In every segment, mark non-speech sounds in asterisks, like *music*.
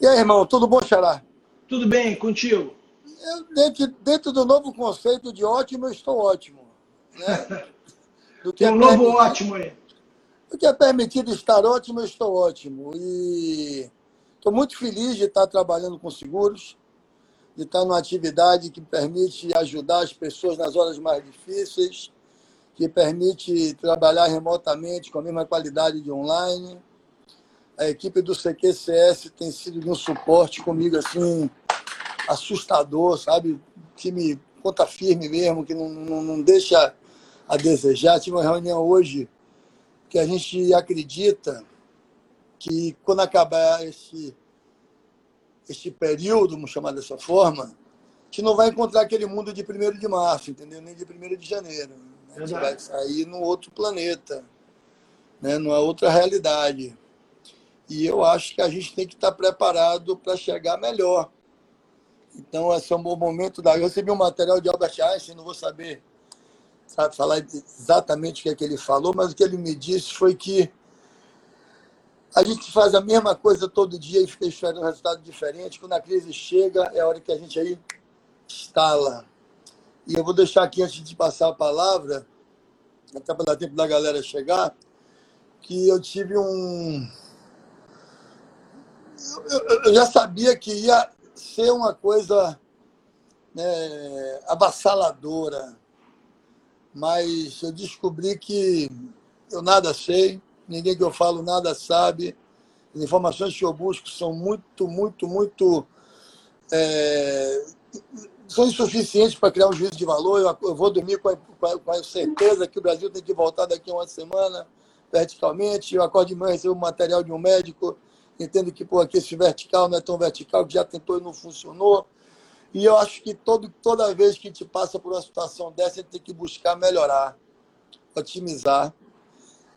E aí, irmão, tudo bom, Xará? Tudo bem, contigo? Eu, dentro, dentro do novo conceito de ótimo, eu estou ótimo. Né? *laughs* Do que Tem um é novo ótimo aí. Do que é permitido estar ótimo, eu estou ótimo. E estou muito feliz de estar trabalhando com seguros, de estar numa atividade que permite ajudar as pessoas nas horas mais difíceis, que permite trabalhar remotamente com a mesma qualidade de online a equipe do CQCS tem sido de um suporte comigo assim assustador, sabe? Time conta firme mesmo, que não, não, não deixa a desejar. Tive uma reunião hoje que a gente acredita que quando acabar esse, esse período, vamos chamar dessa forma, a gente não vai encontrar aquele mundo de 1 de março, entendeu? Nem de 1 de janeiro. Né? A gente vai sair num outro planeta, né? numa outra realidade. E eu acho que a gente tem que estar preparado para chegar melhor. Então, esse é um bom momento. Da... Eu recebi um material de Albert Einstein, não vou saber sabe, falar exatamente o que, é que ele falou, mas o que ele me disse foi que a gente faz a mesma coisa todo dia e fica esperando um resultado diferente. Quando a crise chega, é a hora que a gente aí instala. E eu vou deixar aqui, antes de passar a palavra, até para dar tempo da galera chegar, que eu tive um, eu, já sabia que ia ser uma coisa né, avassaladora, mas eu descobri que eu nada sei, ninguém que eu falo nada sabe. As informações que eu busco são muito, muito, muito. É, são insuficientes para criar um juízo de valor. Eu, eu vou dormir com a, com a, certeza que o Brasil tem que voltar daqui a uma semana verticalmente. Eu acordo de manhã, recebo material de um médico entendo que pô, aqui esse vertical não é tão vertical, que já tentou e não funcionou. E eu acho que todo, toda vez que a gente passa por uma situação dessa, a gente tem que buscar melhorar, otimizar.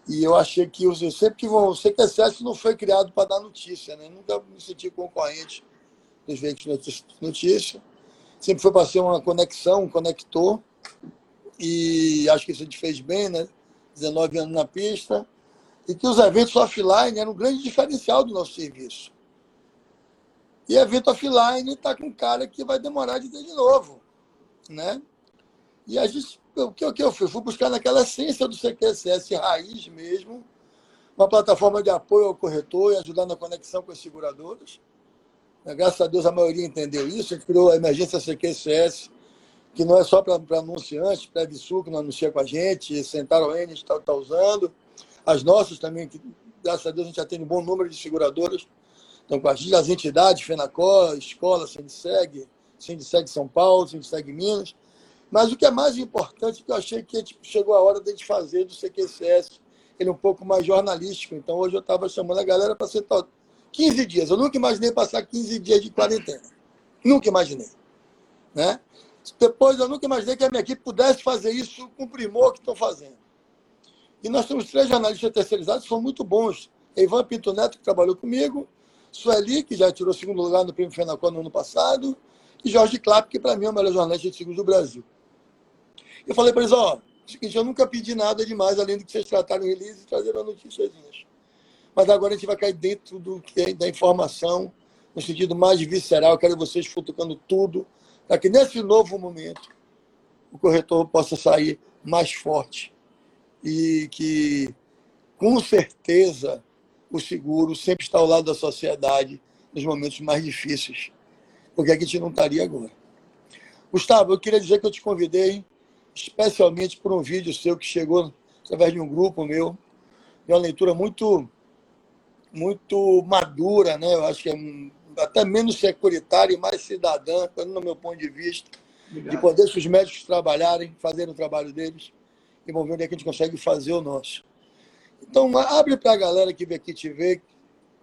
E eu achei que eu sempre que vão. Sei que excesso não foi criado para dar notícia, né? Nunca me senti concorrente dos veículos de notícia. Sempre foi para ser uma conexão, um conector. E acho que isso a gente fez bem, né? 19 anos na pista e que os eventos offline eram um grande diferencial do nosso serviço. E evento offline está com um cara que vai demorar de ter de novo. Né? E a gente, o que, o que eu fui? Fui buscar naquela essência do CQSS raiz mesmo, uma plataforma de apoio ao corretor e ajudar na conexão com as seguradoras. Graças a Deus a maioria entendeu isso. A gente criou a emergência CQSS, que não é só para anunciantes, para a que não anuncia com a gente, Central N está tá usando as nossas também, que graças a Deus a gente já tem um bom número de seguradoras. Então, com as, entidades, FENACOR, Escola, Sindiceg, Sindiceg São Paulo, Sindiceg Minas. Mas o que é mais importante, que eu achei que gente chegou a hora de a gente fazer do CQCS, ele é um pouco mais jornalístico. Então, hoje eu estava chamando a galera para ser 15 dias. Eu nunca imaginei passar 15 dias de quarentena. Nunca imaginei. Né? Depois, eu nunca imaginei que a minha equipe pudesse fazer isso com o primor que estão fazendo. E nós temos três jornalistas terceirizados que são muito bons. Ivan Pinto Neto, que trabalhou comigo, Sueli, que já tirou segundo lugar no Prêmio Fenacor no ano passado, e Jorge Clapp, que para mim é o melhor jornalista de seguros do Brasil. Eu falei para eles, ó, seguinte, eu nunca pedi nada demais, além do que vocês trataram release e trazeram notícias. Mas agora a gente vai cair dentro do que é da informação, no sentido mais visceral. Eu quero vocês futucando tudo, para que nesse novo momento o corretor possa sair mais forte e que, com certeza, o seguro sempre está ao lado da sociedade nos momentos mais difíceis, porque a gente não estaria agora. Gustavo, eu queria dizer que eu te convidei especialmente por um vídeo seu que chegou através de um grupo meu, de uma leitura muito muito madura, né? Eu acho que é até menos securitária e mais cidadã, no meu ponto de vista, Obrigado. de poder os médicos trabalharem, fazerem o trabalho deles e vamos ver onde é que a gente consegue fazer o nosso. Então, abre para a galera que vem aqui te ver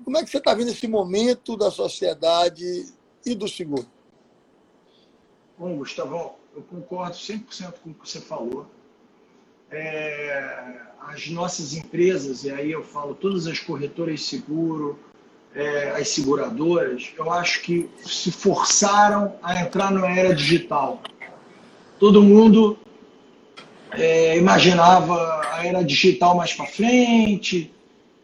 como é que você está vendo esse momento da sociedade e do seguro. Bom, Gustavo, eu concordo 100% com o que você falou. É, as nossas empresas, e aí eu falo todas as corretoras de seguro, é, as seguradoras, eu acho que se forçaram a entrar na era digital. Todo mundo é, imaginava a era digital mais para frente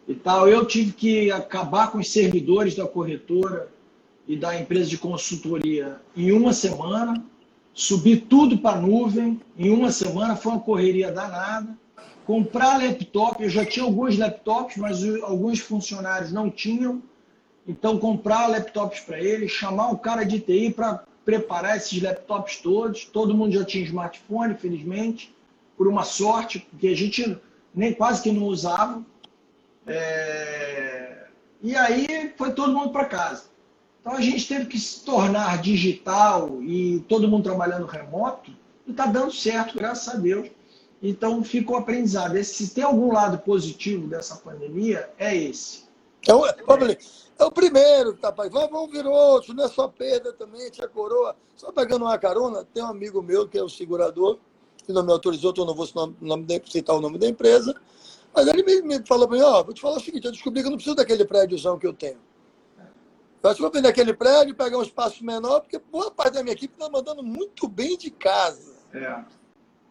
e tal. Eu tive que acabar com os servidores da corretora e da empresa de consultoria em uma semana, subir tudo para a nuvem em uma semana, foi uma correria danada. Comprar laptop, eu já tinha alguns laptops, mas alguns funcionários não tinham. Então, comprar laptops para eles, chamar um cara de TI para preparar esses laptops todos. Todo mundo já tinha smartphone, felizmente, por uma sorte, porque a gente nem quase que não usava. É... E aí foi todo mundo para casa. Então a gente teve que se tornar digital e todo mundo trabalhando remoto e está dando certo, graças a Deus. Então fica o aprendizado. Se tem algum lado positivo dessa pandemia, é esse. É o, é o primeiro, rapaz. Vamos vir outro, não é só perda também, tinha coroa. Só pegando uma carona, tem um amigo meu que é o segurador, que não me autorizou, então eu não vou citar o nome da empresa. Mas ele me, me falou para mim, ó, oh, vou te falar o seguinte, eu descobri que eu não preciso daquele prédiozão que eu tenho. Eu acho que vou vender aquele prédio, pegar um espaço menor, porque boa parte da minha equipe está mandando muito bem de casa. É,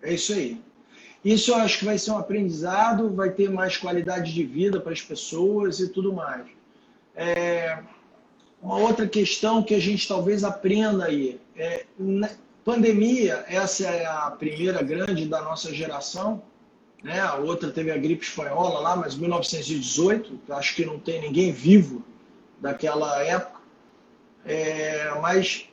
é isso aí. Isso eu acho que vai ser um aprendizado, vai ter mais qualidade de vida para as pessoas e tudo mais. É, uma outra questão que a gente talvez aprenda aí é pandemia, essa é a primeira grande da nossa geração, né? A outra teve a gripe espanhola lá, mas 1918, acho que não tem ninguém vivo daquela época. É, mas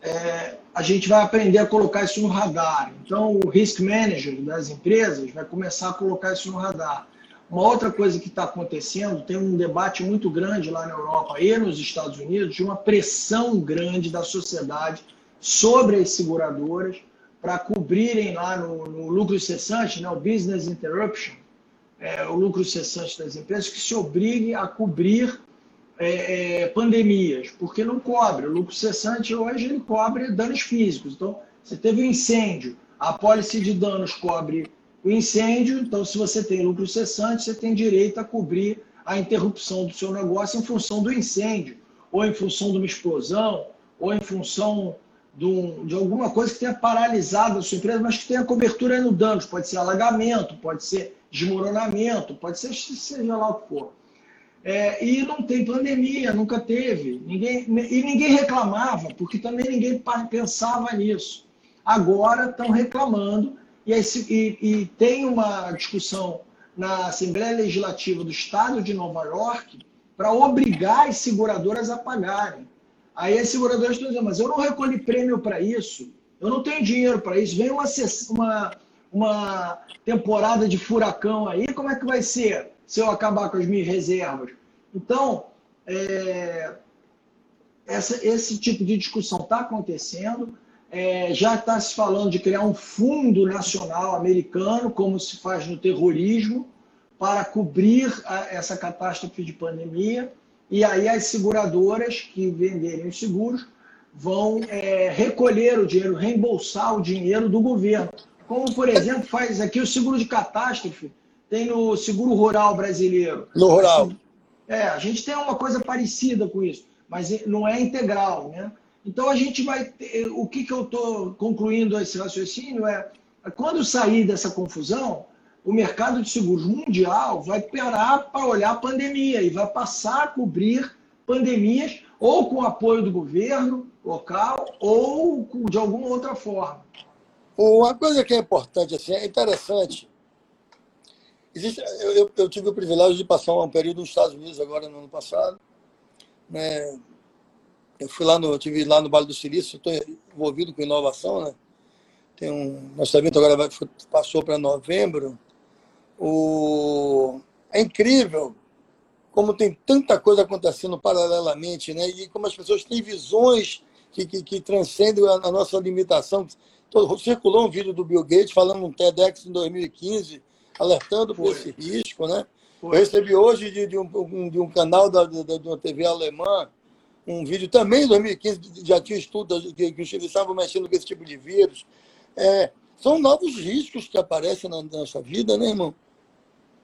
é, a gente vai aprender a colocar isso no radar. Então, o risk manager das empresas vai começar a colocar isso no radar. Uma outra coisa que está acontecendo, tem um debate muito grande lá na Europa e nos Estados Unidos de uma pressão grande da sociedade sobre as seguradoras para cobrirem lá no, no, lucro cessante, né, o business interruption, é, o lucro cessante das empresas, que se obrigue a cobrir é, é, pandemias, porque não cobre. O lucro cessante hoje ele cobre danos físicos. Então, você teve um incêndio, a pólice de danos cobre o incêndio, então se você tem lucro cessante, você tem direito a cobrir a interrupção do seu negócio em função do incêndio, ou em função de uma explosão, ou em função de, de alguma coisa que tenha paralisado a sua empresa, mas que tenha cobertura no danos. Pode ser alagamento, pode ser desmoronamento, pode ser seja lá o que for. É, e não tem pandemia, nunca teve. Ninguém, e ninguém reclamava, porque também ninguém pensava nisso. Agora estão reclamando, e, e, e tem uma discussão na Assembleia Legislativa do Estado de Nova York para obrigar as seguradoras a pagarem. Aí as seguradoras estão dizendo, mas eu não recolhi prêmio para isso, eu não tenho dinheiro para isso, vem uma, uma, uma temporada de furacão aí, como é que vai ser? se eu acabar com as minhas reservas. Então, é, essa, esse tipo de discussão está acontecendo. É, já está se falando de criar um fundo nacional americano, como se faz no terrorismo, para cobrir a, essa catástrofe de pandemia. E aí as seguradoras que venderem os seguros vão é, recolher o dinheiro, reembolsar o dinheiro do governo. Como, por exemplo, faz aqui o seguro de catástrofe, tem no seguro rural brasileiro. No rural. Assim, é, a gente tem uma coisa parecida com isso, mas não é integral, né? Então a gente vai ter, o que, que eu estou concluindo esse raciocínio é quando sair dessa confusão, o mercado de seguros mundial vai parar para olhar a pandemia e vai passar a cobrir pandemias ou com apoio do governo local ou de alguma outra forma. Uma coisa que é importante, assim, é interessante Existe, eu, eu, tive o privilégio de passar um período nos Estados Unidos agora no ano passado. Né? Eu fui lá no, tive lá no Vale do Silício, estou envolvido com inovação, né? Tem um, nosso evento agora vai, passou para novembro. O, é incrível como tem tanta coisa acontecendo paralelamente, né? E como as pessoas têm visões que, que, que transcendem a, a nossa limitação. Circulou um vídeo do Bill Gates falando no TEDx em 2015 alertando por esse risco. Né? Eu recebi hoje de, de, um, de um canal da, da, de uma TV alemã um vídeo também em 2015, já tinha estudo que, que eles estavam mexendo com esse tipo de vírus. É, são novos riscos que aparecem na nossa vida, né, irmão?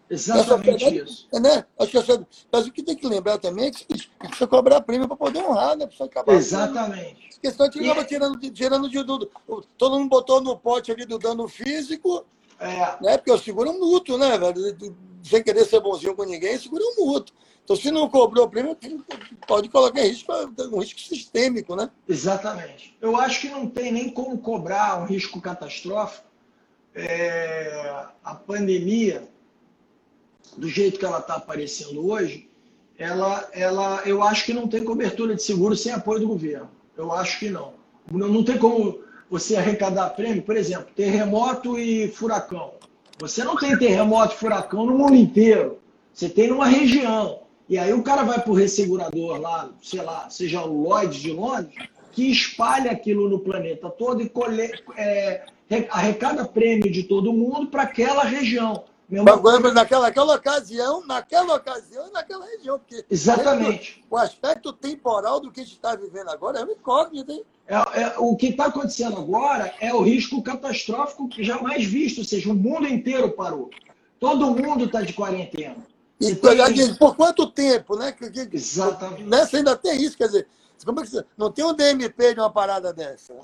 Exatamente essa, isso. É, né? Acho que essa, mas o que tem que lembrar também é que precisa cobrar prêmio para poder honrar, né? Precisa acabar. Exatamente. Porque senão a gente acaba tirando, tirando de tudo. Todo mundo botou no pote ali do dano físico é. Né? Porque eu seguro mútuo, né, velho? sem querer ser bonzinho com ninguém, segura um mútuo. Então, se não cobrou o prêmio, pode colocar em risco um risco sistêmico, né? Exatamente. Eu acho que não tem nem como cobrar um risco catastrófico. É, a pandemia, do jeito que ela está aparecendo hoje, ela, ela, eu acho que não tem cobertura de seguro sem apoio do governo. Eu acho que não. Não, não tem como você arrecadar prêmio, por exemplo, terremoto e furacão. Você não tem terremoto e furacão no mundo inteiro. Você tem numa região. E aí o cara vai para o ressegurador lá, sei lá, seja o Lloyd de Londres, que espalha aquilo no planeta todo e colhe, é, arrecada prêmio de todo mundo para aquela região. Agora, naquela, naquela ocasião, naquela ocasião e naquela região. Porque Exatamente. O aspecto temporal do que a gente está vivendo agora é um incógnito, hein? É, é, o que está acontecendo agora é o risco catastrófico que jamais visto, ou seja, o mundo inteiro parou. Todo mundo está de quarentena. E, tem... Por quanto tempo, né? Exatamente. Nessa ainda tem isso, quer dizer, como é que você... não tem um DMP de uma parada dessa.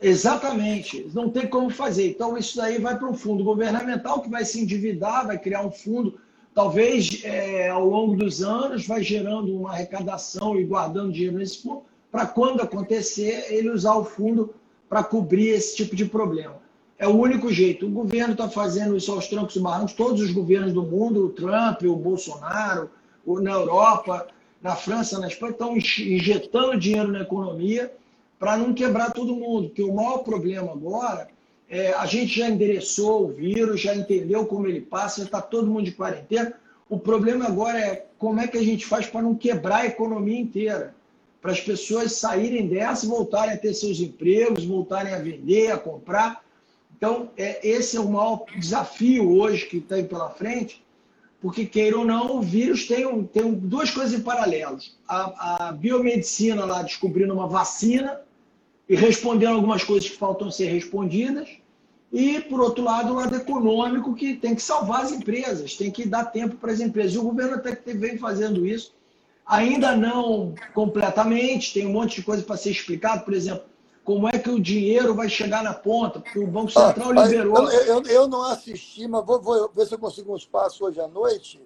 Exatamente, não tem como fazer. Então, isso daí vai para um fundo governamental que vai se endividar, vai criar um fundo, talvez é, ao longo dos anos, vai gerando uma arrecadação e guardando dinheiro nesse fundo, para quando acontecer, ele usar o fundo para cobrir esse tipo de problema. É o único jeito. O governo está fazendo isso aos trancos e barrancos, todos os governos do mundo, o Trump, o Bolsonaro, o, na Europa, na França, na Espanha, estão injetando dinheiro na economia para não quebrar todo mundo. Porque o maior problema agora é a gente já endereçou o vírus, já entendeu como ele passa, já está todo mundo de quarentena. O problema agora é como é que a gente faz para não quebrar a economia inteira. Para as pessoas saírem dessa voltarem a ter seus empregos, voltarem a vender, a comprar então, é, esse é o maior desafio hoje que tem pela frente, porque, queira ou não, o vírus tem, um, tem duas coisas em paralelo. A, a, biomedicina lá descobrindo uma vacina e respondendo algumas coisas que faltam ser respondidas, e, por outro lado, o lado econômico, que tem que salvar as empresas, tem que dar tempo para as empresas. E o governo até que vem fazendo isso, ainda não completamente, tem um monte de coisa para ser explicado, por exemplo, como é que o dinheiro vai chegar na ponta, porque o Banco Central ah, liberou. Eu, eu, eu, não assisti, mas vou, vou, ver se eu consigo um espaço hoje à noite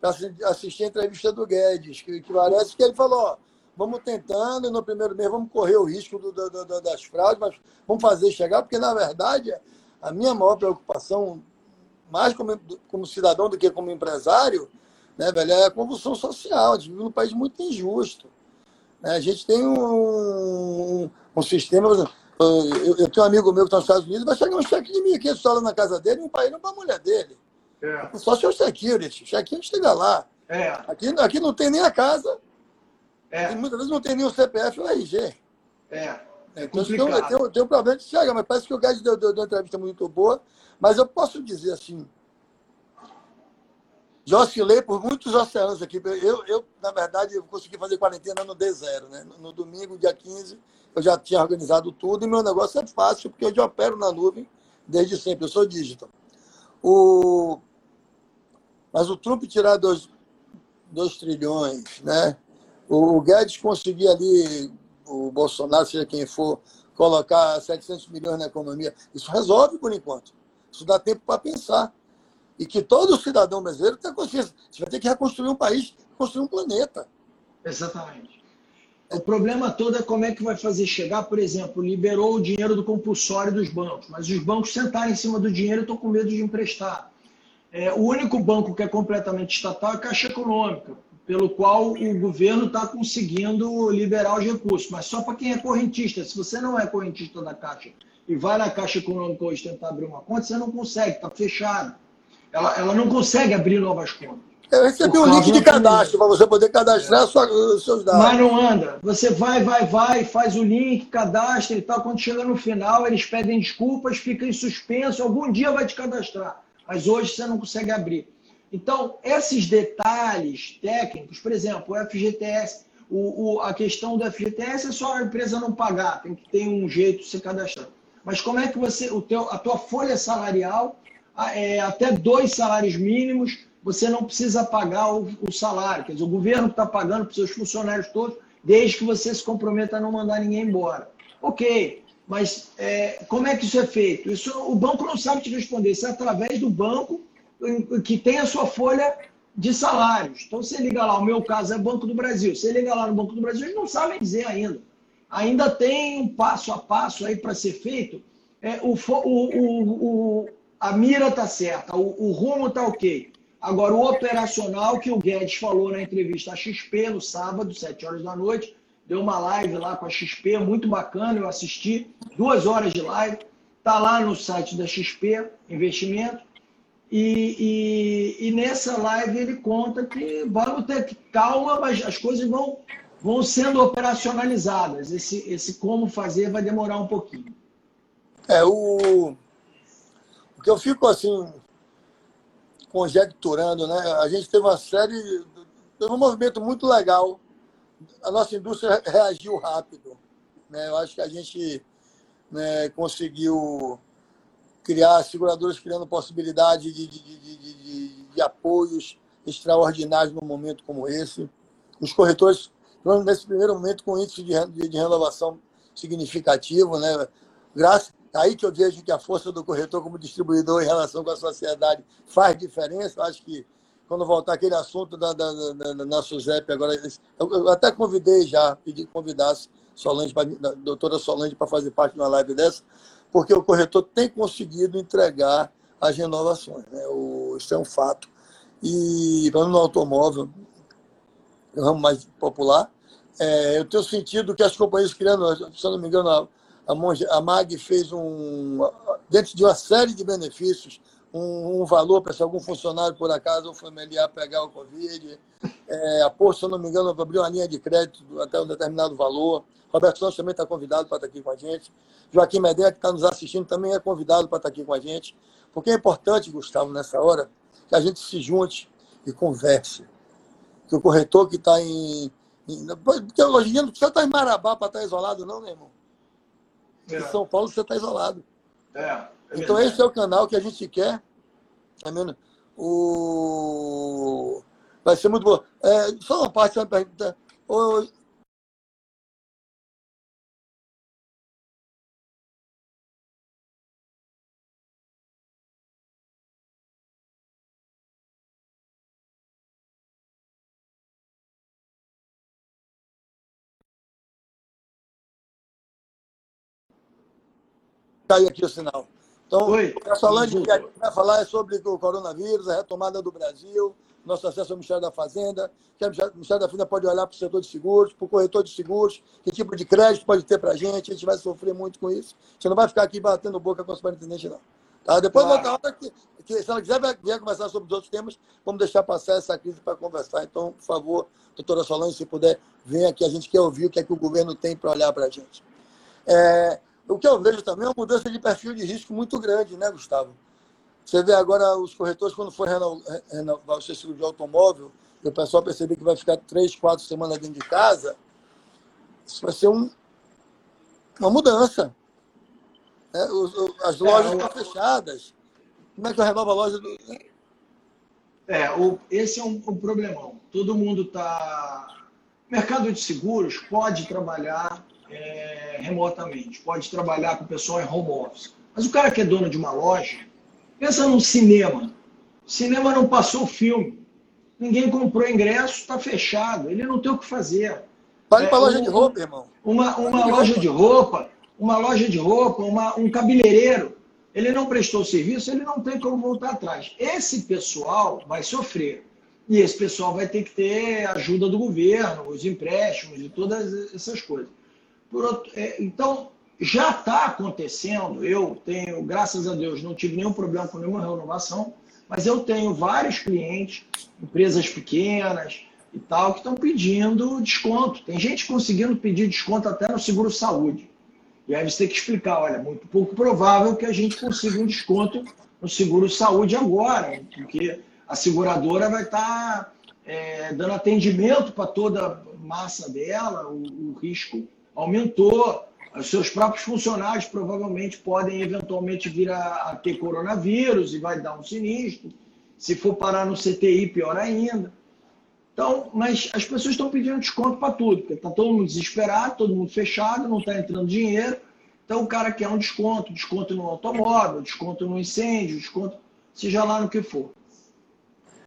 para assistir a entrevista do Guedes, que, que parece que ele falou: ó, vamos tentando, no primeiro mês vamos correr o risco do, do, do, das fraudes, mas vamos fazer chegar, porque na verdade a minha maior preocupação, mais como, como cidadão do que como empresário, né, velho, é a convulsão social. A gente vive num país muito injusto. Né? A gente tem um, um sistema. Eu, eu, tenho um amigo meu que está nos Estados Unidos, vai chegar um cheque de 1.500 dólares na casa dele e um pai não para a mulher dele. É. Só se o security. Chequinho chega lá. É. Aqui, aqui não tem nem a casa. É. E muitas vezes não tem nem o CPF ou o RG. É. é então, tem, tem, tem, um problema de chegar, mas parece que o Guedes deu, deu, deu uma entrevista muito boa. Mas eu posso dizer assim, já oscilei por muitos oceanos aqui. Eu, eu, na verdade, eu consegui fazer quarentena no D0, né? No domingo, dia 15, eu já tinha organizado tudo e meu negócio é fácil, porque eu já opero na nuvem desde sempre. Eu sou digital. O... Mas o Trump tirar 2 trilhões, né? O Guedes conseguir ali, o Bolsonaro, seja quem for, colocar 700 milhões na economia, isso resolve por enquanto. Isso dá tempo para pensar e que todo cidadão brasileiro tenha consciência. Você vai ter que reconstruir um país, construir um planeta. Exatamente. O problema todo é como é que vai fazer chegar, por exemplo, liberou o dinheiro do compulsório dos bancos, mas os bancos sentaram em cima do dinheiro e estão com medo de emprestar. É, o único banco que é completamente estatal é a Caixa Econômica, pelo qual o governo está conseguindo liberar os recursos, mas só para quem é correntista. Se você não é correntista da Caixa e vai na Caixa Econômica hoje tentar abrir uma conta, você não consegue, está fechado. Ela, ela não consegue abrir novas contas. Eu recebi um link de cadastro para você poder cadastrar sua, os seus dados. Mas não anda. Você vai, vai, vai, faz o link, cadastra e tal. Quando chega no final, eles pedem desculpas, fica em suspenso. Algum dia vai te cadastrar. Mas hoje você não consegue abrir. Então, esses detalhes técnicos, por exemplo, o FGTS, o, o, a questão do FGTS é só a empresa não pagar, tem que ter um jeito de se cadastrar. Mas como é que você, o teu, a tua folha salarial é, até dois salários mínimos, você não precisa pagar o, o salário. Quer dizer, o governo está pagando para os seus funcionários todos, desde que você se comprometa a não mandar ninguém embora. Ok, mas é, como é que isso é feito? Isso o banco não sabe te responder. Isso é através do banco que tem a sua folha de salários. Então, você liga lá, o meu caso é Banco do Brasil. Você liga lá no Banco do Brasil, eles não sabem dizer ainda. Ainda tem um passo a passo aí para ser feito. É, o, o, o, a mira está certa, o, o rumo está ok. Agora, o operacional que o Guedes falou na entrevista à XP no sábado, 7 horas da noite, deu uma live lá com a XP, muito bacana, eu assisti, duas horas de live, está lá no site da XP Investimento, e, e, e, nessa live ele conta que vamos ter calma, mas as coisas vão, vão sendo operacionalizadas. Esse, esse como fazer vai demorar um pouquinho. É, o, o que eu fico assim, conjecturando, né? A gente teve uma série, teve um movimento muito legal. A nossa indústria reagiu rápido. Né? Eu acho que a gente né, conseguiu criar seguradoras criando possibilidade de, de, de, de, de apoios extraordinários num momento como esse. Os corretores, nesse primeiro momento, com índice de, de, renovação significativo, né? Graças, aí que eu vejo que a força do corretor como distribuidor em relação com a sociedade faz diferença. Eu acho que quando voltar aquele assunto da, da, da, da, da SUSEP, agora, eu, eu até convidei já, pedi que convidasse Solange, a doutora Solange, para fazer parte de uma live dessa, porque o corretor tem conseguido entregar as renovações. Né? O, isso é um fato. E no automóvel, o ramo mais popular, é, eu tenho sentido que as companhias criando, se eu não me engano, a, a, a MAG fez um, dentro de uma série de benefícios, um, um valor para se algum funcionário, por acaso, ou familiar pegar o Covid. É, a Posto, se eu não me engano, abriu uma linha de crédito até um determinado valor. Roberto Santos também está convidado para estar aqui com a gente. Joaquim Medea, que está nos assistindo, também é convidado para estar aqui com a gente. Porque é importante, Gustavo, nessa hora, que a gente se junte e converse. Que o corretor que está em. Porque hoje em dia não precisa estar em Marabá para estar isolado, não, né, irmão? É. Em São Paulo você está isolado. É, é então esse é o canal que a gente quer. Mesmo? O... Vai ser muito bom. É, só uma parte, uma pergunta. Caiu aqui o sinal. Então, Oi. a Solange que vai falar é sobre o coronavírus, a retomada do Brasil, nosso acesso ao Ministério da Fazenda, que o Ministério da Fazenda pode olhar para o setor de seguros, para o corretor de seguros, que tipo de crédito pode ter para a gente, a gente vai sofrer muito com isso. Você não vai ficar aqui batendo boca com o superintendente, não. Tá? Depois, claro. outra hora, que, que, se ela quiser vier conversar sobre os outros temas, vamos deixar passar essa crise para conversar. Então, por favor, doutora Solange, se puder, venha aqui, a gente quer ouvir o que é que o governo tem para olhar para a gente. É, o que eu vejo também é uma mudança de perfil de risco muito grande, né, Gustavo? Você vê agora os corretores, quando for renovar o seu seguro de automóvel, e o pessoal perceber que vai ficar três, quatro semanas dentro de casa, isso vai ser um, uma mudança. É, as lojas é, estão fechadas. Como é que eu renovo a loja? Do... É, o, esse é um, um problemão. Todo mundo está. Mercado de seguros pode trabalhar é, remotamente, pode trabalhar com o pessoal em home office. Mas o cara que é dono de uma loja, pensa num cinema. O cinema não passou o filme. Ninguém comprou ingresso, está fechado. Ele não tem o que fazer. Vale é, para loja um, de roupa, irmão. Uma, uma loja de roupa, uma loja de roupa, uma, um cabeleireiro. Ele não prestou serviço, ele não tem como voltar atrás. Esse pessoal vai sofrer. E esse pessoal vai ter que ter ajuda do governo, os empréstimos e todas essas coisas. Outro, é, então, já está acontecendo. Eu tenho, graças a Deus, não tive nenhum problema com nenhuma renovação, mas eu tenho vários clientes, empresas pequenas e tal, que estão pedindo desconto. Tem gente conseguindo pedir desconto até no seguro saúde. E aí você tem que explicar, olha, muito pouco provável que a gente consiga um desconto no seguro saúde agora, porque a seguradora vai estar tá, é, dando atendimento para toda a massa dela, o, o risco aumentou. Os seus próprios funcionários provavelmente podem eventualmente vir a, a ter coronavírus e vai dar um sinistro. Se for parar no CTI, pior ainda. Então, mas as pessoas estão pedindo desconto para tudo, porque está todo mundo desesperado, todo mundo fechado, não está entrando dinheiro. Então o cara quer um desconto, desconto no automóvel, desconto no incêndio, desconto, seja lá no que for.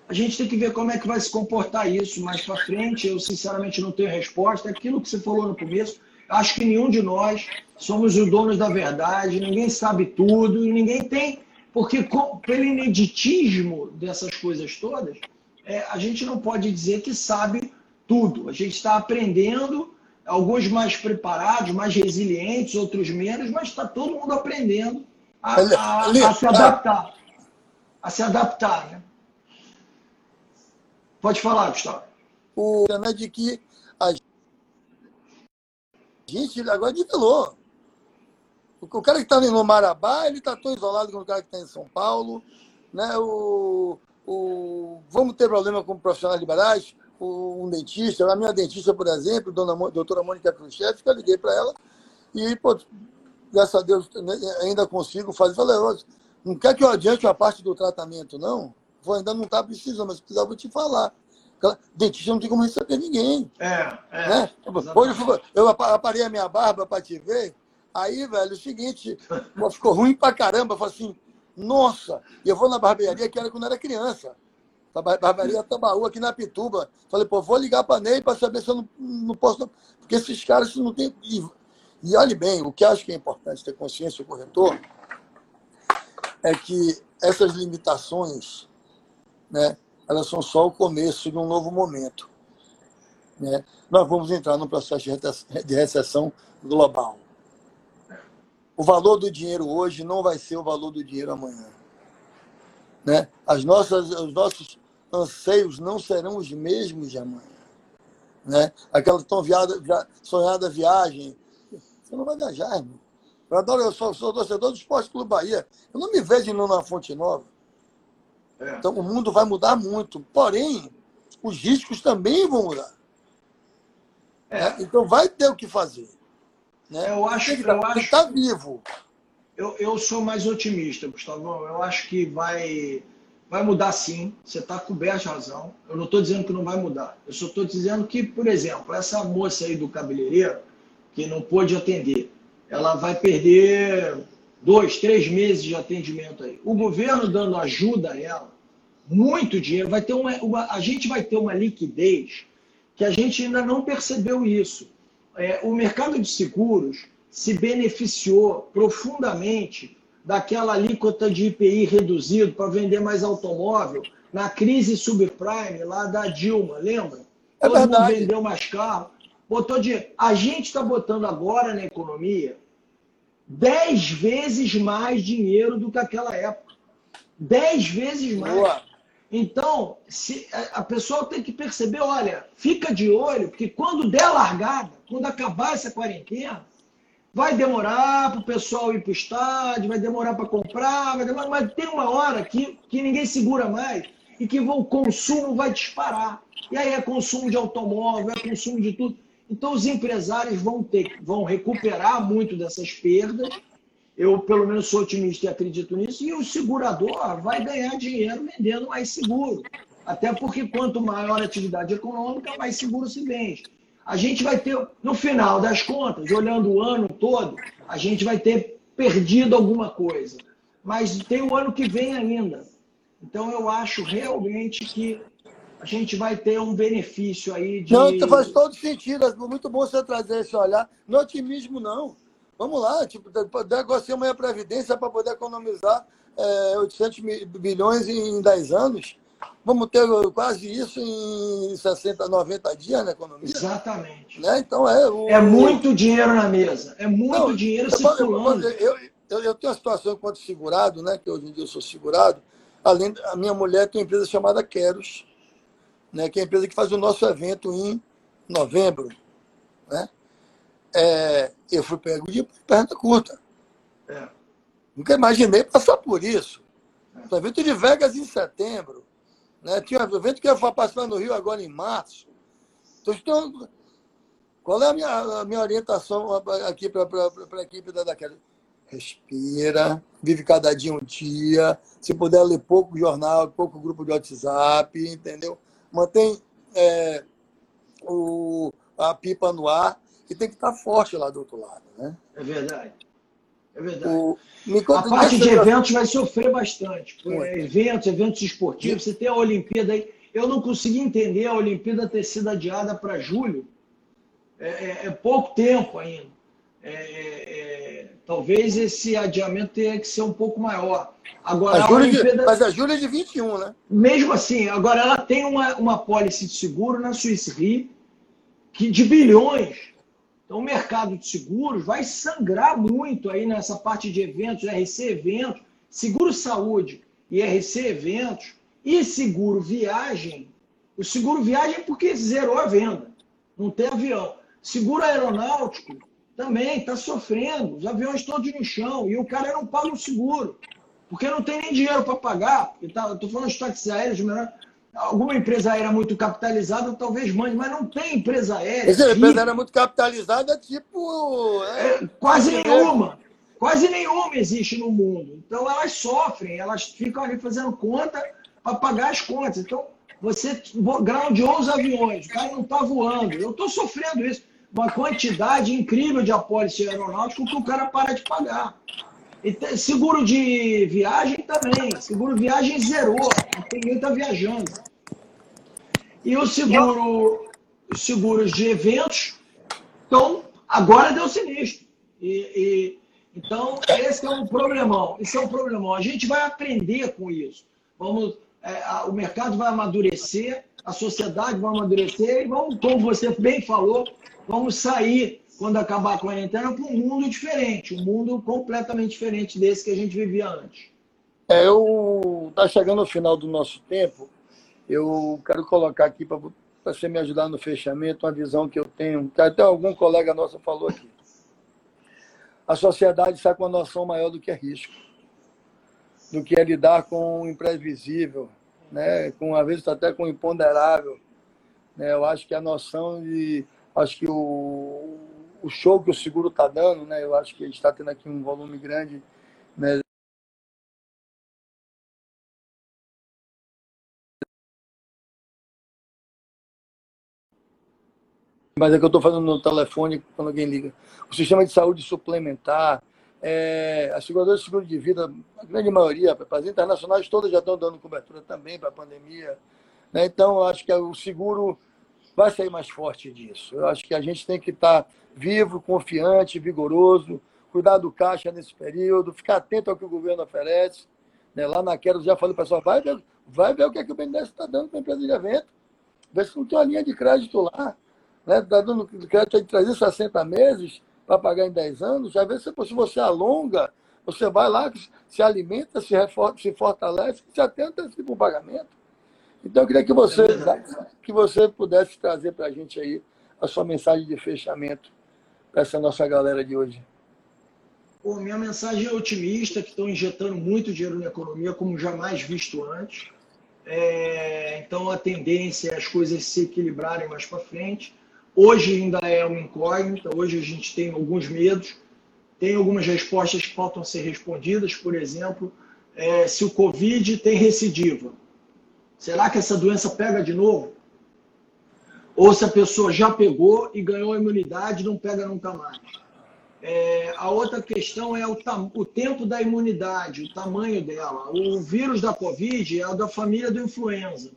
A gente tem que ver como é que vai se comportar isso mais para frente. Eu, sinceramente, não tenho resposta. É aquilo que você falou no começo, acho que nenhum de nós somos os donos da verdade, ninguém sabe tudo, e ninguém tem. Porque, pelo ineditismo dessas coisas todas, é, a gente não pode dizer que sabe tudo. A gente está aprendendo, alguns mais preparados, mais resilientes, outros menos, mas está todo mundo aprendendo a, a, a se adaptar. A se adaptar, né? Pode falar, Gustavo. O é de que a gente agora nivelou. O cara que está no Marabá, ele está tão isolado como o cara que está em São Paulo. Né? O, o, vamos ter problema com profissionais liberais, um dentista, a minha dentista, por exemplo, dona, doutora Mônica Khrushchev, eu liguei para ela e, pô, graças a Deus, né, ainda consigo fazer. Falei, não quer que eu adiante a parte do tratamento, não? Vou, ainda não está precisando, mas precisava te falar. Dentista não tem como receber ninguém. É, é. Né? Hoje eu, eu aparei a minha barba para te ver. Aí, velho, o seguinte, ficou ruim pra caramba. Eu falei assim, nossa, eu vou na barbearia que era quando era criança. A barbearia Tambaú, aqui na Pituba. Falei, pô, vou ligar para Ney para saber se eu não, não posso. Porque esses caras não têm. E, e olhe bem, o que acho que é importante ter consciência, o corretor, é que essas limitações, né, elas são só o começo de um novo momento. Né? Nós vamos entrar num processo de recessão global. O valor do dinheiro hoje não vai ser o valor do dinheiro amanhã. Né? As nossas, os nossos anseios não serão os mesmos de amanhã. Né? Aquela tão viada, via, sonhada viagem. Você não vai viajar, irmão. Eu adoro, eu sou, sou torcedor do Esporte Clube Bahia. Eu não me vejo indo na Fonte Nova. É. Então o mundo vai mudar muito. Porém, os riscos também vão mudar. É. Né? Então vai ter o que fazer. Né? Eu acho que eu acho, está vivo. Eu, eu sou mais otimista, Gustavo. Eu acho que vai, vai mudar sim. Você está coberto de razão. Eu não estou dizendo que não vai mudar. Eu só estou dizendo que, por exemplo, essa moça aí do cabeleireiro, que não pôde atender, ela vai perder dois, três meses de atendimento aí. O governo dando ajuda a ela, muito dinheiro, vai ter uma, uma, a gente vai ter uma liquidez que a gente ainda não percebeu isso. É, o mercado de seguros se beneficiou profundamente daquela alíquota de IPI reduzido para vender mais automóvel na crise subprime lá da Dilma, lembra? É Todo verdade. mundo vendeu mais carro, botou dinheiro. A gente está botando agora na economia dez vezes mais dinheiro do que aquela época. Dez vezes mais. Boa. Então, se, a pessoa tem que perceber, olha, fica de olho, porque quando der largada, quando acabar essa quarentena, vai demorar para o pessoal ir para o estádio, vai demorar para comprar, vai demorar, mas tem uma hora que, que ninguém segura mais e que o consumo vai disparar. E aí é consumo de automóvel, é consumo de tudo. Então os empresários vão ter, vão recuperar muito dessas perdas eu, pelo menos, sou otimista e acredito nisso. E o segurador vai ganhar dinheiro vendendo mais seguro. Até porque quanto maior a atividade econômica, mais seguro se vende. A gente vai ter, no final das contas, olhando o ano todo, a gente vai ter perdido alguma coisa. Mas tem o ano que vem ainda. Então eu acho realmente que a gente vai ter um benefício aí de. Não, faz todo sentido. É muito bom você trazer esse olhar. No otimismo, não. Vamos lá, tipo, negociamos a Previdência para poder economizar é, 800 bilhões em 10 anos. Vamos ter quase isso em 60, 90 dias na economia. Exatamente. Né? Então é, o... é muito dinheiro na mesa. É muito Não, dinheiro eu, circulando. Eu, eu, eu, tenho uma situação enquanto segurado, né? que hoje em dia eu sou segurado. Além, a minha mulher tem uma empresa chamada Queros, né? que é a empresa que faz o nosso evento em novembro. Né? é, eu fui pego de perna curta. É. Nunca imaginei passar por isso. É. O evento de Vegas em setembro. Né? Tinha um evento que eu fui passar no Rio agora em março. Então, qual é a minha, a minha orientação aqui para a equipe da daquela? Respira, vive cada dia um dia. Se puder ler pouco jornal, pouco grupo de WhatsApp, entendeu? Mantém é, o, a pipa no ar que tem que estar forte lá do outro lado. Né? É verdade. É verdade. O... a parte de eventos vai sofrer bastante. Eventos, eventos esportivos, você tem a Olimpíada aí. Eu não consegui entender a Olimpíada ter sido adiada para julho. É, é, é, pouco tempo ainda. É, é, talvez esse adiamento tenha que ser um pouco maior. Agora, a, a Olimpíada, de, mas a julho é de 21, né? Mesmo assim, agora ela tem uma, uma pólice de seguro na Suíça Re que de bilhões. Então, o mercado de seguros vai sangrar muito aí nessa parte de eventos, RC Eventos, seguro saúde e RC Eventos e seguro viagem. O seguro viagem é porque zerou a venda, não tem avião. Seguro aeronáutico também está sofrendo, os aviões todos no chão e o cara não paga o seguro, porque não tem nem dinheiro para pagar. Estou tá, falando de táxis aéreos, melhor, alguma empresa aérea muito capitalizada talvez mande, mas não tem empresa aérea. Essa empresa aérea muito capitalizada, tipo. É, é, quase nenhuma. Quase nenhuma existe no mundo. Então elas sofrem, elas ficam ali fazendo conta para pagar as contas. Então, você groundeou os aviões, o cara não está voando. Eu estou sofrendo isso. Uma quantidade incrível de apólice aeronáutico que o cara para de pagar. Seguro de viagem também. Seguro viagem zerou. Ninguém está viajando. E o seguro, os seguros de eventos, então, agora deu sinistro. E, e, então, esse é um problemão. Esse é um problemão. A gente vai aprender com isso. Vamos, é, o mercado vai amadurecer, a sociedade vai amadurecer e vamos, como você bem falou, vamos sair quando acabar a quarentena, para um mundo diferente, um mundo completamente diferente desse que a gente vivia antes. É, eu está chegando ao final do nosso tempo. Eu quero colocar aqui para você me ajudar no fechamento uma visão que eu tenho, até algum colega nosso falou aqui. A sociedade está com uma noção maior do que é risco, do que é lidar com o imprevisível, né? com às vezes até com imponderável. Né? Eu acho que a noção de, acho que o o show que o seguro está dando, né? Eu acho que a gente está tendo aqui um volume grande né, mas é que eu estou falando no telefone quando alguém liga. O sistema de saúde suplementar, é, a seguradora de seguro de vida, a grande maioria, as internacionais todas já estão dando cobertura também para a pandemia. Né? Então, eu acho que o seguro vai sair mais forte disso. Eu acho que a gente tem que estar tá vivo, confiante, vigoroso, cuidar do caixa nesse período, ficar atento ao que o governo oferece. Né? Lá na já falei, pessoal, vai ver, vai ver o que, é que o BNDES está dando para a empresa de evento. Vê se não tem uma linha de crédito lá. Está né? Tá dando crédito de 360 meses para pagar em 10 anos. Já vê se, você alonga, você vai lá, se alimenta, se, se fortalece, se atenta a esse pagamento. Então, eu queria que você, que você pudesse trazer para a gente aí a sua mensagem de fechamento essa nossa galera de hoje? Minha mensagem é otimista, que estão injetando muito dinheiro na economia, como jamais visto antes. É, então, a tendência é as coisas se equilibrarem mais para frente. Hoje ainda é uma incógnita, hoje a gente tem alguns medos, tem algumas respostas que faltam ser respondidas, por exemplo, é, se o Covid tem recidiva. Será que essa doença pega de novo? ou se a pessoa já pegou e ganhou a imunidade não pega nunca mais. É, a outra questão é o, o, tempo da imunidade, o tamanho dela. O vírus da Covid é da família do influenza.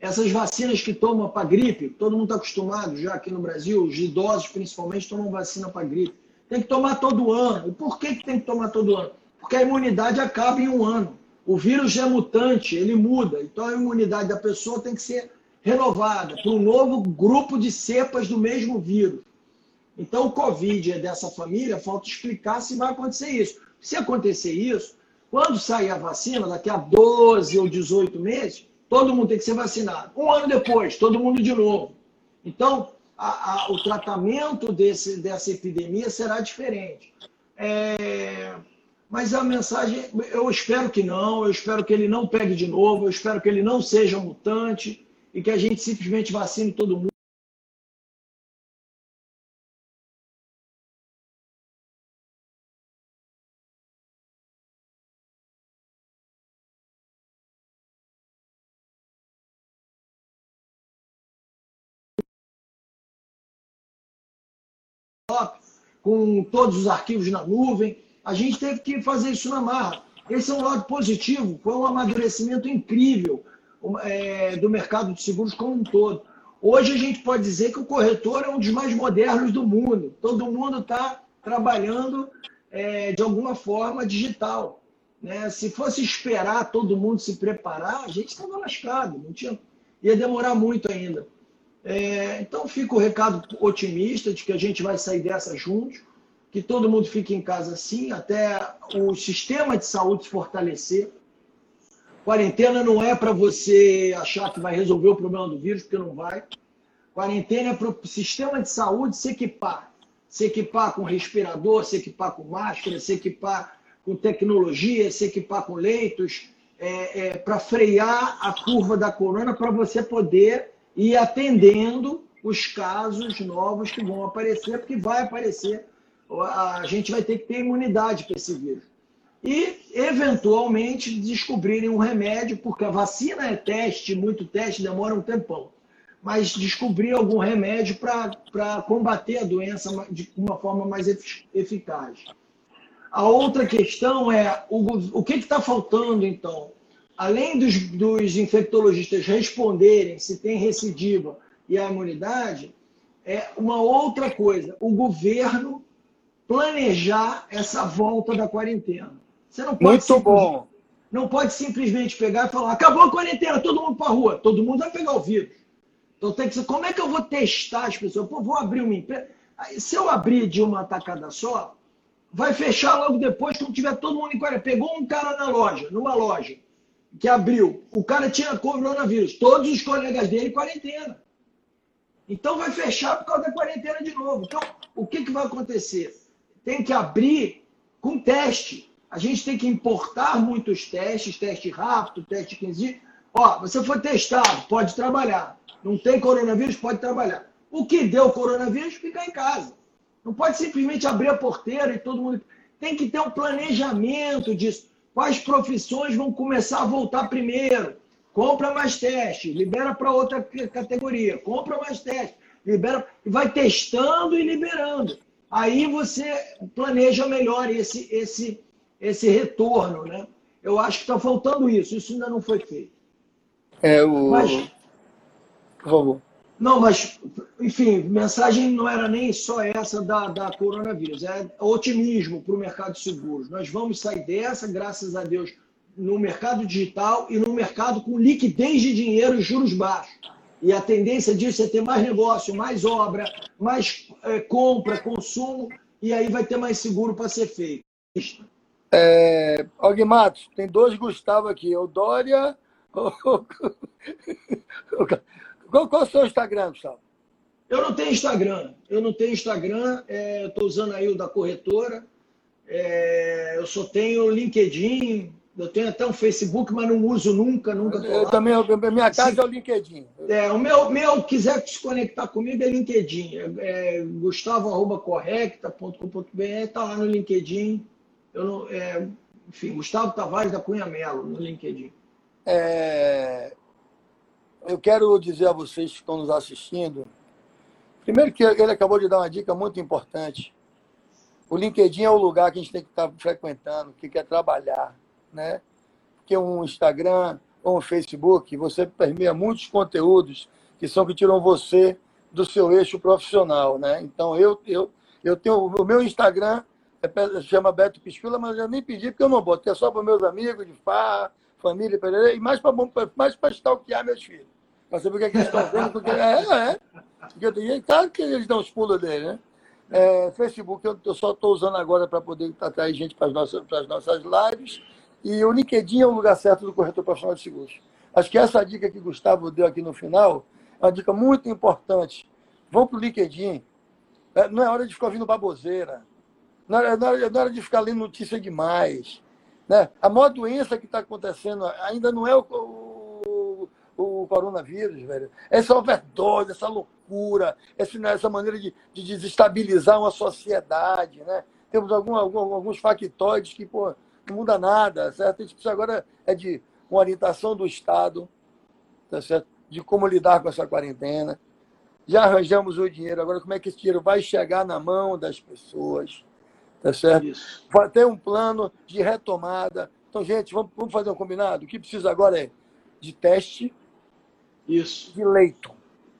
Essas vacinas que tomam para gripe, todo mundo está acostumado já aqui no Brasil, os idosos principalmente tomam vacina para gripe. Tem que tomar todo ano. E por que, que tem que tomar todo ano? Porque a imunidade acaba em um ano. O vírus é mutante, ele muda. Então a imunidade da pessoa tem que ser renovada para um novo grupo de cepas do mesmo vírus. Então, o Covid é dessa família, falta explicar se vai acontecer isso. Se acontecer isso, quando sair a vacina, daqui a 12 ou 18 meses, todo mundo tem que ser vacinado. Um ano depois, todo mundo de novo. Então, a, a, o tratamento desse, dessa epidemia será diferente. É, mas a mensagem, eu espero que não, eu espero que ele não pegue de novo, eu espero que ele não seja mutante e que a gente simplesmente vacine todo mundo. Com todos os arquivos na nuvem a gente teve que fazer isso na marra. Esse é um lado positivo, foi um amadurecimento incrível é, do mercado de seguros como um todo. Hoje a gente pode dizer que o corretor é um dos mais modernos do mundo. Todo mundo está trabalhando é, de alguma forma digital. Né? Se fosse esperar todo mundo se preparar, a gente estava lascado, não tinha, ia demorar muito ainda. É, então fica o recado otimista de que a gente vai sair dessa juntos, que todo mundo fique em casa sim, até o sistema de saúde se fortalecer. Quarentena não é para você achar que vai resolver o problema do vírus, porque não vai. Quarentena é para o sistema de saúde se equipar. Se equipar com respirador, se equipar com máscara, se equipar com tecnologia, se equipar com leitos, é, é, para frear a curva da corona, para você poder ir atendendo os casos novos que vão aparecer, porque vai aparecer. A gente vai ter que ter imunidade para esse vírus e, eventualmente, descobrirem um remédio, porque a vacina é teste, muito teste, demora um tempão. Mas descobrir algum remédio para combater a doença de uma forma mais eficaz. A outra questão é o, o que está faltando, então? Além dos, dos infectologistas responderem se tem recidiva e a imunidade, é uma outra coisa: o governo planejar essa volta da quarentena. Você não pode Muito bom. Não pode simplesmente pegar e falar, acabou a quarentena, todo mundo para a rua. Todo mundo vai pegar o vírus. Então tem que ser, como é que eu vou testar as pessoas? Pô, vou abrir uma empresa. Se eu abrir de uma tacada só, vai fechar logo depois, quando tiver todo mundo em quarentena. Pegou um cara na loja, numa loja, que abriu. O cara tinha coronavírus. Todos os colegas dele quarentena. Então vai fechar por causa da quarentena de novo. Então, o que, que vai acontecer? Tem que abrir com teste. A gente tem que importar muitos testes, teste rápido, teste 15 dias. Ó, você foi testado, pode trabalhar. Não tem coronavírus, pode trabalhar. O que deu coronavírus, fica em casa. Não pode simplesmente abrir a porteira e todo mundo. Tem que ter um planejamento disso. Quais profissões vão começar a voltar primeiro? Compra mais teste, libera para outra categoria. Compra mais teste, libera. E vai testando e liberando. Aí você planeja melhor esse, esse, esse retorno, né? Eu acho que está faltando isso. Isso ainda não foi feito. É o. Mas, Por favor. Não, mas, enfim, mensagem não era nem só essa da, da coronavírus, é otimismo para o mercado de seguros. Nós vamos sair dessa, graças a Deus, no mercado digital e no mercado com liquidez de dinheiro e juros baixos. E a tendência disso é ter mais negócio, mais obra, mais é, compra, consumo, e aí vai ter mais seguro para ser feito. É, Og Matos, tem dois Gustavo aqui. O Dória. *laughs* qual, qual é o seu Instagram, Gustavo? Eu não tenho Instagram. Eu não tenho Instagram. É, Estou usando aí o da corretora. É, eu só tenho LinkedIn. Eu tenho até um Facebook, mas não uso nunca, nunca Eu lá. também, minha casa Se, é o LinkedIn. É, o meu, meu quiser se conectar comigo é LinkedIn. É, é gustavo.correcta.com.br, está lá no LinkedIn. Eu não, é, enfim, Gustavo Tavares da Cunha Melo, no LinkedIn. É, eu quero dizer a vocês que estão nos assistindo, primeiro que ele acabou de dar uma dica muito importante. O LinkedIn é o lugar que a gente tem que estar frequentando, que quer trabalhar, né? Porque um Instagram ou um Facebook, você permeia muitos conteúdos que são que tiram você do seu eixo profissional, né? Então eu eu eu tenho o meu Instagram é, chama Beto Piscula, mas eu nem pedi porque eu não boto, é só para meus amigos de farra, família, e mais para mais stalkear meus filhos. Para saber o que, é que eles estão vendo, porque é, é. Porque, claro que eles dão os pulos dele, né? É, Facebook eu, eu só estou usando agora para poder atrair gente para as nossas, as nossas lives. E o LinkedIn é o lugar certo do corretor profissional de seguros. Acho que essa dica que o Gustavo deu aqui no final é uma dica muito importante. Vão para o LinkedIn. É, não é hora de ficar ouvindo baboseira. Não era, não, era, não era de ficar lendo notícia demais. Né? A maior doença que está acontecendo ainda não é o, o, o, coronavírus, velho. Essa overdose, essa loucura, essa, né, essa maneira de, de desestabilizar uma sociedade. Né? Temos algum, algum, alguns factoides que pô, não muda nada, certo? A gente precisa agora é de uma orientação do Estado, tá certo? de como lidar com essa quarentena. Já arranjamos o dinheiro, agora como é que esse dinheiro vai chegar na mão das pessoas? Tá certo? Isso. Tem um plano de retomada. Então, gente, vamos, vamos fazer um combinado? O que precisa agora é de teste Isso. de leito.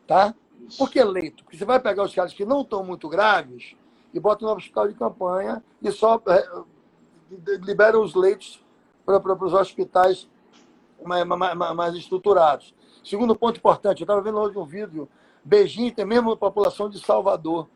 Tá? Isso. Por que leito? Porque você vai pegar os caras que não estão muito graves e bota no hospital de campanha e só é, libera os leitos para os hospitais mais, mais, mais, estruturados. Segundo ponto importante, eu estava vendo hoje um vídeo, Beijinho tem mesmo a população de Salvador.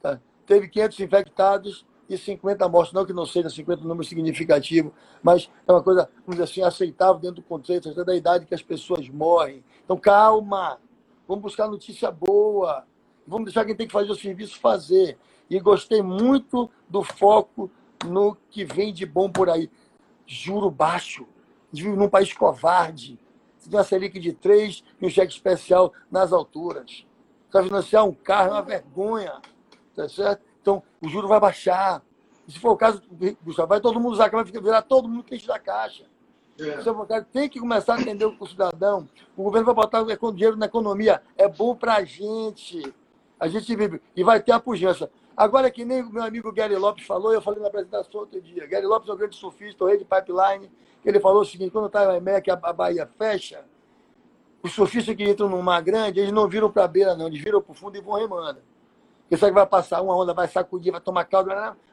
Tá? Teve 500 infectados e 50 mortes, não que não seja 50 um número significativo, mas é uma coisa, vamos dizer assim, aceitável dentro do contexto da idade que as pessoas morrem. Então, calma, vamos buscar notícia boa, vamos deixar quem tem que fazer o serviço fazer. E gostei muito do foco no que vem de bom por aí. Juro baixo. Vive num país covarde. Você tem uma Selic de 3 e um cheque especial nas alturas. Para financiar um carro é uma vergonha. Tá certo? Então, o juro vai baixar. E se for o caso, Gustavo, vai todo mundo usar, vai virar todo mundo cliente da caixa. É. Se tem que começar a atender o cidadão. O governo vai botar o dinheiro na economia. É bom para a gente. A gente vive. E vai ter a pujança. Agora, que nem o meu amigo Gary Lopes falou, eu falei na apresentação outro dia. Gary Lopes é um grande surfista, o rei de pipeline, que ele falou o seguinte: quando está em Meca, a Bahia fecha, os surfistas que entram no mar grande, eles não viram para a beira, não, eles viram para o fundo e vão remando. Isso que vai passar uma onda, vai sacudir, vai tomar caldo,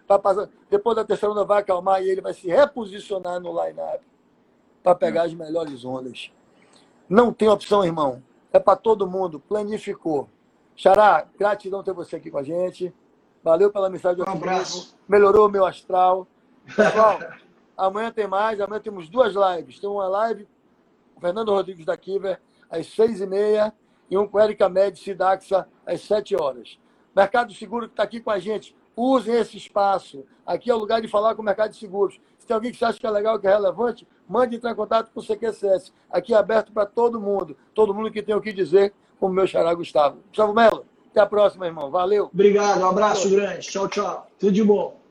vai passar. Depois da terceira onda vai acalmar e ele vai se reposicionar no line-up para pegar as melhores ondas. Não tem opção, irmão. É para todo mundo. Planificou. Xará, gratidão ter você aqui com a gente. Valeu pela mensagem. Um abraço. Melhorou o meu astral. Pessoal, *laughs* amanhã tem mais. Amanhã temos duas lives. Tem uma live com Fernando Rodrigues da Kiver, às seis e meia, e um com Erika Médici Daxa, às sete horas. Mercado Seguro que está aqui com a gente, usem esse espaço. Aqui é o lugar de falar com o mercado de seguros. Se tem alguém que você acha que é legal, que é relevante, mande entrar em contato com o CQCS. Aqui é aberto para todo mundo. Todo mundo que tem o que dizer, como meu xará Gustavo. Gustavo Melo. Até a próxima, irmão. Valeu. Obrigado. Um abraço grande. Tchau, tchau. Tudo de bom.